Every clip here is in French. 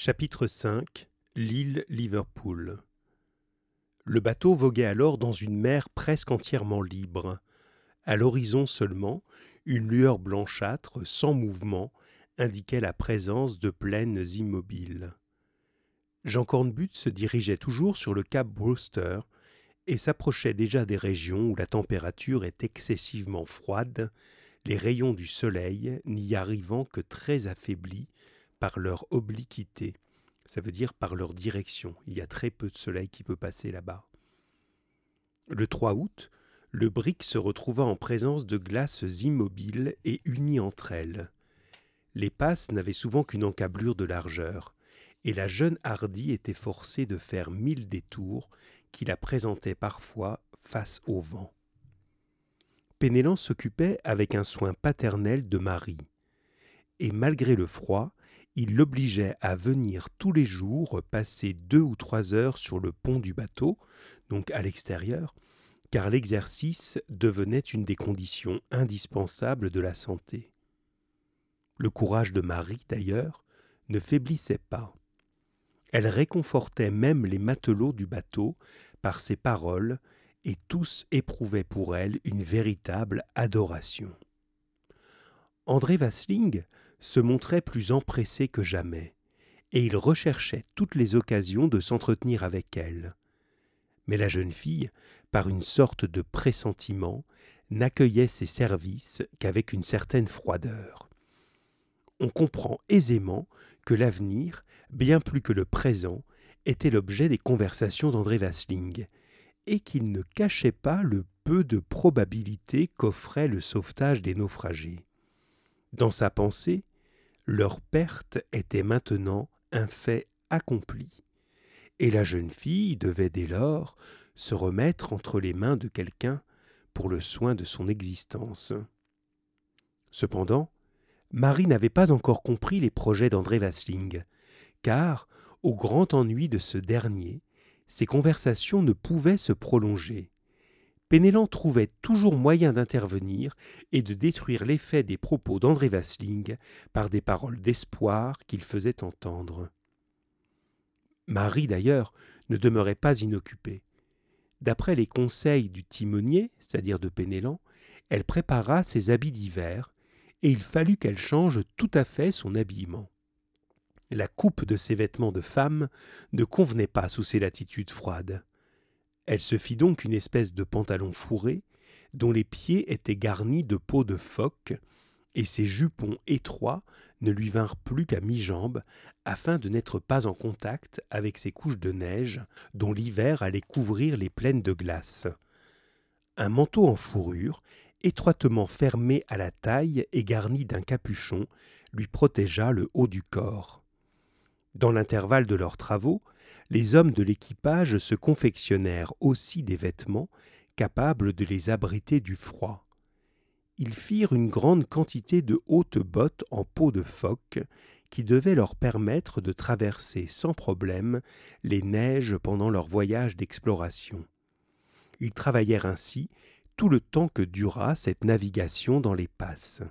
Chapitre 5 L'île Liverpool Le bateau voguait alors dans une mer presque entièrement libre. À l'horizon seulement, une lueur blanchâtre, sans mouvement, indiquait la présence de plaines immobiles. Jean Cornbutte se dirigeait toujours sur le cap Brewster et s'approchait déjà des régions où la température est excessivement froide, les rayons du soleil n'y arrivant que très affaiblis par leur obliquité, ça veut dire par leur direction. Il y a très peu de soleil qui peut passer là-bas. Le 3 août, le brick se retrouva en présence de glaces immobiles et unies entre elles. Les passes n'avaient souvent qu'une encablure de largeur, et la jeune Hardy était forcée de faire mille détours qui la présentaient parfois face au vent. Pénélan s'occupait avec un soin paternel de Marie, et malgré le froid, il l'obligeait à venir tous les jours passer deux ou trois heures sur le pont du bateau, donc à l'extérieur, car l'exercice devenait une des conditions indispensables de la santé. Le courage de Marie, d'ailleurs, ne faiblissait pas. Elle réconfortait même les matelots du bateau par ses paroles, et tous éprouvaient pour elle une véritable adoration. André Vasling se montrait plus empressé que jamais, et il recherchait toutes les occasions de s'entretenir avec elle. Mais la jeune fille, par une sorte de pressentiment, n'accueillait ses services qu'avec une certaine froideur. On comprend aisément que l'avenir, bien plus que le présent, était l'objet des conversations d'André Vasling, et qu'il ne cachait pas le peu de probabilité qu'offrait le sauvetage des naufragés. Dans sa pensée, leur perte était maintenant un fait accompli, et la jeune fille devait dès lors se remettre entre les mains de quelqu'un pour le soin de son existence. Cependant, Marie n'avait pas encore compris les projets d'André Vasling, car, au grand ennui de ce dernier, ces conversations ne pouvaient se prolonger, Pénélan trouvait toujours moyen d'intervenir et de détruire l'effet des propos d'André Vasling par des paroles d'espoir qu'il faisait entendre. Marie, d'ailleurs, ne demeurait pas inoccupée. D'après les conseils du timonier, c'est-à-dire de Pénélan, elle prépara ses habits d'hiver, et il fallut qu'elle change tout à fait son habillement. La coupe de ses vêtements de femme ne convenait pas sous ces latitudes froides. Elle se fit donc une espèce de pantalon fourré, dont les pieds étaient garnis de peau de phoque, et ses jupons étroits ne lui vinrent plus qu'à mi-jambe, afin de n'être pas en contact avec ces couches de neige dont l'hiver allait couvrir les plaines de glace. Un manteau en fourrure, étroitement fermé à la taille et garni d'un capuchon, lui protégea le haut du corps. Dans l'intervalle de leurs travaux, les hommes de l'équipage se confectionnèrent aussi des vêtements capables de les abriter du froid. Ils firent une grande quantité de hautes bottes en peau de phoque qui devaient leur permettre de traverser sans problème les neiges pendant leur voyage d'exploration. Ils travaillèrent ainsi tout le temps que dura cette navigation dans les passes.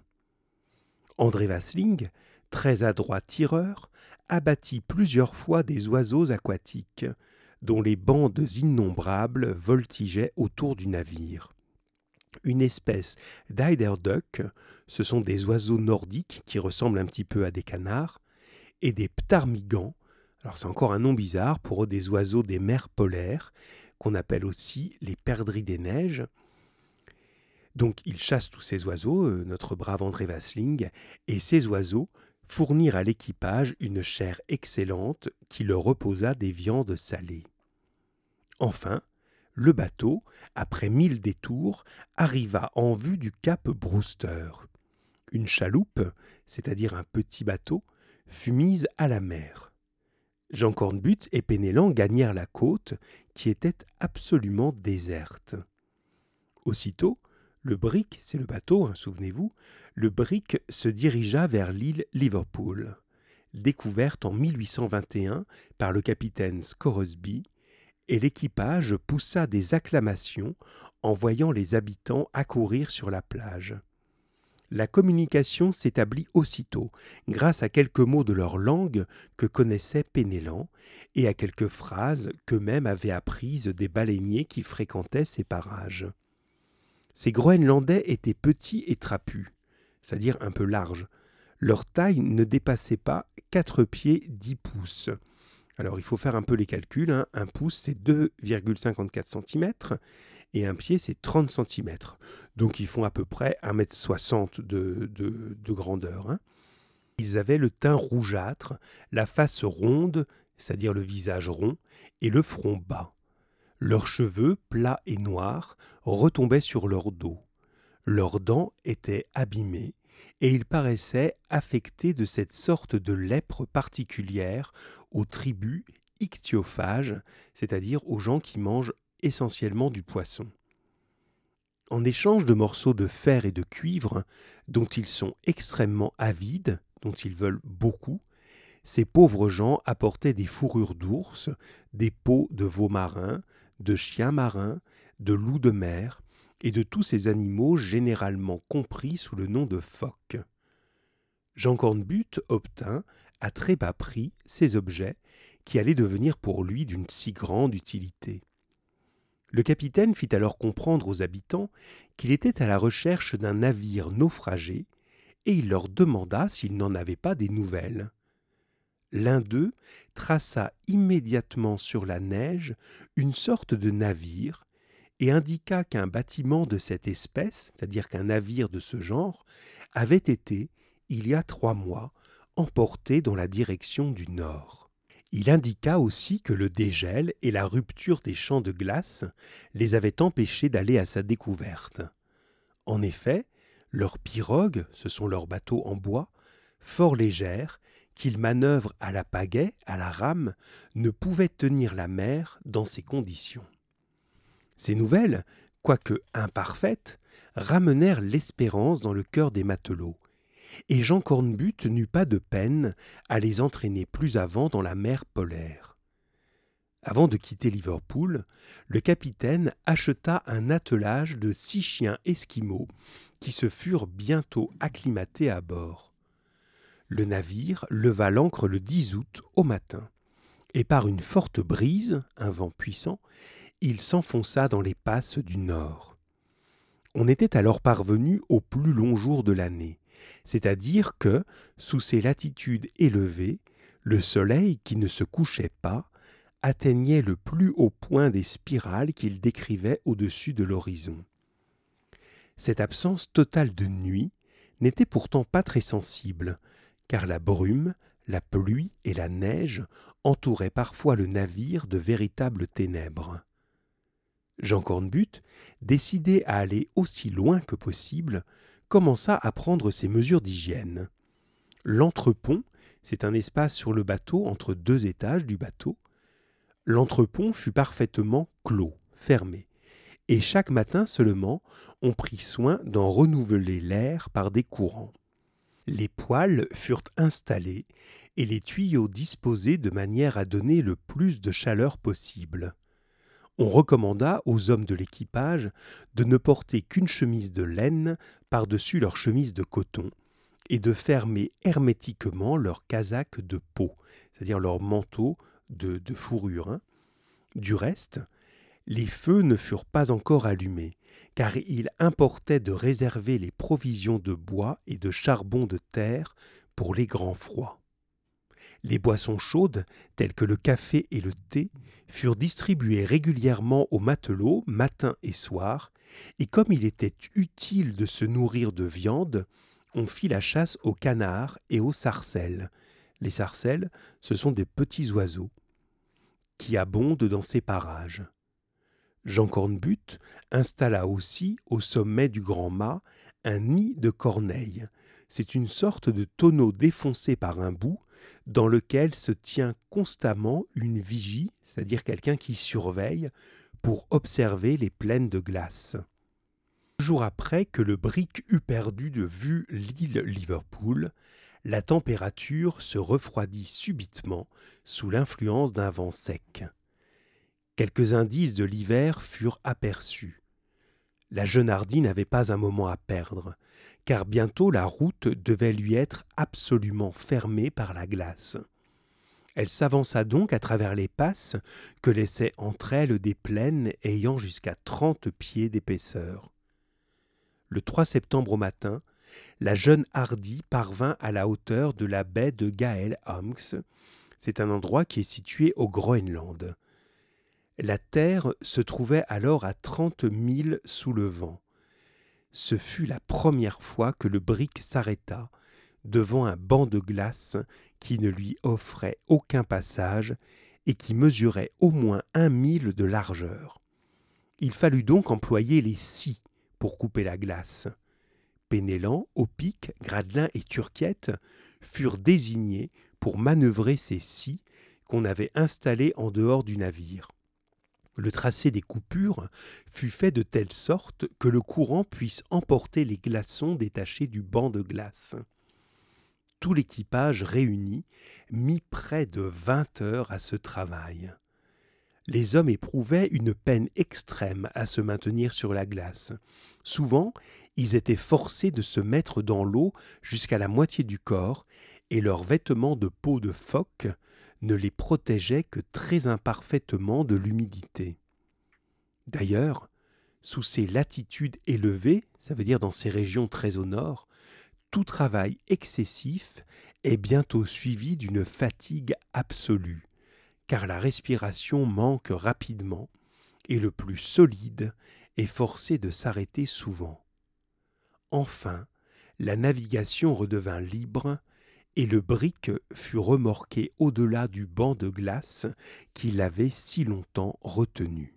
André Vasling, très adroit tireur, abattit plusieurs fois des oiseaux aquatiques, dont les bandes innombrables voltigeaient autour du navire. Une espèce d'eiderduck, ce sont des oiseaux nordiques qui ressemblent un petit peu à des canards, et des ptarmigans, alors c'est encore un nom bizarre pour des oiseaux des mers polaires, qu'on appelle aussi les perdrix des neiges. Donc il chasse tous ces oiseaux, euh, notre brave André Vasling, et ces oiseaux fournir à l'équipage une chair excellente qui leur reposa des viandes salées. Enfin, le bateau, après mille détours, arriva en vue du cap Brewster. Une chaloupe, c'est-à-dire un petit bateau, fut mise à la mer. Jean Cornbutte et Pénélan gagnèrent la côte, qui était absolument déserte. Aussitôt, le brick, c'est le bateau, hein, souvenez-vous, le brick se dirigea vers l'île Liverpool, découverte en 1821 par le capitaine Scoresby, et l'équipage poussa des acclamations en voyant les habitants accourir sur la plage. La communication s'établit aussitôt, grâce à quelques mots de leur langue que connaissait Pénélan, et à quelques phrases qu'eux-mêmes avaient apprises des baleiniers qui fréquentaient ces parages. Ces Groenlandais étaient petits et trapus, c'est-à-dire un peu larges. Leur taille ne dépassait pas quatre pieds dix pouces. Alors il faut faire un peu les calculs. Hein. Un pouce, c'est 2,54 cm et un pied, c'est 30 cm. Donc ils font à peu près 1m60 de, de, grandeur. Hein. Ils avaient le teint rougeâtre, la face ronde, c'est-à-dire le visage rond, et le front bas. Leurs cheveux, plats et noirs, retombaient sur leur dos. Leurs dents étaient abîmées, et ils paraissaient affectés de cette sorte de lèpre particulière aux tribus ichthyophages, c'est-à-dire aux gens qui mangent essentiellement du poisson. En échange de morceaux de fer et de cuivre, dont ils sont extrêmement avides, dont ils veulent beaucoup, ces pauvres gens apportaient des fourrures d'ours, des peaux de veaux marins, de chiens marins, de loups de mer, et de tous ces animaux généralement compris sous le nom de phoques. Jean Cornbutte obtint, à très bas prix, ces objets qui allaient devenir pour lui d'une si grande utilité. Le capitaine fit alors comprendre aux habitants qu'il était à la recherche d'un navire naufragé, et il leur demanda s'ils n'en avaient pas des nouvelles. L'un d'eux traça immédiatement sur la neige une sorte de navire et indiqua qu'un bâtiment de cette espèce, c'est-à-dire qu'un navire de ce genre, avait été, il y a trois mois, emporté dans la direction du nord. Il indiqua aussi que le dégel et la rupture des champs de glace les avaient empêchés d'aller à sa découverte. En effet, leurs pirogues, ce sont leurs bateaux en bois, fort légères, qu'ils manœuvrent à la pagaie, à la rame, ne pouvaient tenir la mer dans ces conditions. Ces nouvelles, quoique imparfaites, ramenèrent l'espérance dans le cœur des matelots, et Jean Cornbutte n'eut pas de peine à les entraîner plus avant dans la mer polaire. Avant de quitter Liverpool, le capitaine acheta un attelage de six chiens esquimaux qui se furent bientôt acclimatés à bord. Le navire leva l'ancre le 10 août au matin, et par une forte brise, un vent puissant, il s'enfonça dans les passes du nord. On était alors parvenu au plus long jour de l'année, c'est-à-dire que, sous ces latitudes élevées, le soleil, qui ne se couchait pas, atteignait le plus haut point des spirales qu'il décrivait au-dessus de l'horizon. Cette absence totale de nuit n'était pourtant pas très sensible, car la brume, la pluie et la neige entouraient parfois le navire de véritables ténèbres. Jean Cornbutte, décidé à aller aussi loin que possible, commença à prendre ses mesures d'hygiène. L'entrepont, c'est un espace sur le bateau entre deux étages du bateau. L'entrepont fut parfaitement clos, fermé, et chaque matin seulement on prit soin d'en renouveler l'air par des courants. Les poêles furent installés et les tuyaux disposés de manière à donner le plus de chaleur possible on recommanda aux hommes de l'équipage de ne porter qu'une chemise de laine par-dessus leur chemise de coton, et de fermer hermétiquement leur casaque de peau, c'est-à-dire leur manteau de, fourrure. Hein. Du reste, les feux ne furent pas encore allumés, car il importait de réserver les provisions de bois et de charbon de terre pour les grands froids. Les boissons chaudes, telles que le café et le thé, furent distribuées régulièrement aux matelots matin et soir, et comme il était utile de se nourrir de viande, on fit la chasse aux canards et aux sarcelles. Les sarcelles, ce sont des petits oiseaux qui abondent dans ces parages. Jean Cornbutte installa aussi au sommet du grand mât un nid de corneilles. C'est une sorte de tonneau défoncé par un bout dans lequel se tient constamment une vigie, c'est-à-dire quelqu'un qui surveille pour observer les plaines de glace. Un jour après que le brick eut perdu de vue l'île Liverpool, la température se refroidit subitement sous l'influence d'un vent sec. Quelques indices de l'hiver furent aperçus. La jeune Hardy n'avait pas un moment à perdre, car bientôt la route devait lui être absolument fermée par la glace. Elle s'avança donc à travers les passes que laissaient entre elles des plaines ayant jusqu'à trente pieds d'épaisseur. Le 3 septembre au matin, la jeune Hardy parvint à la hauteur de la baie de Gael Amx. C'est un endroit qui est situé au Groenland. La terre se trouvait alors à trente milles sous le vent. Ce fut la première fois que le brick s'arrêta devant un banc de glace qui ne lui offrait aucun passage et qui mesurait au moins un mille de largeur. Il fallut donc employer les scies pour couper la glace. Pénélan, Opic, Gradelin et Turquiette furent désignés pour manœuvrer ces scies qu'on avait installés en dehors du navire. Le tracé des coupures fut fait de telle sorte que le courant puisse emporter les glaçons détachés du banc de glace tout l'équipage réuni mit près de vingt heures à ce travail. Les hommes éprouvaient une peine extrême à se maintenir sur la glace. Souvent, ils étaient forcés de se mettre dans l'eau jusqu'à la moitié du corps, et leurs vêtements de peau de phoque ne les protégeaient que très imparfaitement de l'humidité. D'ailleurs, sous ces latitudes élevées, ça veut dire dans ces régions très au nord, tout travail excessif est bientôt suivi d'une fatigue absolue, car la respiration manque rapidement et le plus solide est forcé de s'arrêter souvent. Enfin, la navigation redevint libre et le brick fut remorqué au-delà du banc de glace qui l'avait si longtemps retenu.